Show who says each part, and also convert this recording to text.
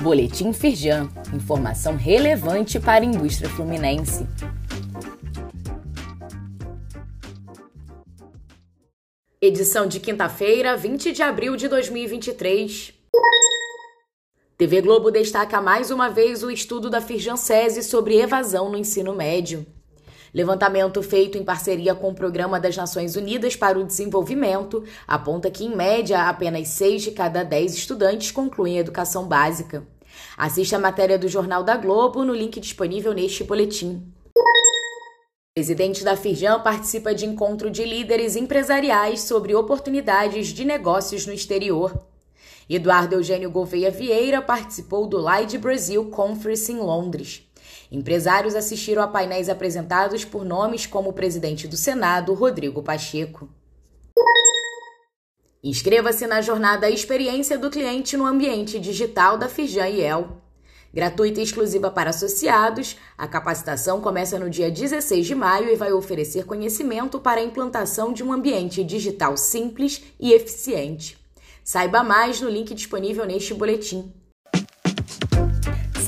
Speaker 1: Boletim Firjan, informação relevante para a indústria fluminense. Edição de quinta-feira, 20 de abril de 2023. TV Globo destaca mais uma vez o estudo da Firjan SESI sobre evasão no ensino médio. Levantamento feito em parceria com o Programa das Nações Unidas para o Desenvolvimento aponta que, em média, apenas 6 de cada 10 estudantes concluem educação básica. Assista a matéria do Jornal da Globo no link disponível neste boletim. O presidente da Firjan participa de encontro de líderes empresariais sobre oportunidades de negócios no exterior. Eduardo Eugênio Gouveia Vieira participou do Light Brasil Conference em Londres. Empresários assistiram a painéis apresentados por nomes como o presidente do Senado, Rodrigo Pacheco. Inscreva-se na jornada Experiência do Cliente no Ambiente Digital da Firjan El. Gratuita e exclusiva para associados, a capacitação começa no dia 16 de maio e vai oferecer conhecimento para a implantação de um ambiente digital simples e eficiente. Saiba mais no link disponível neste boletim.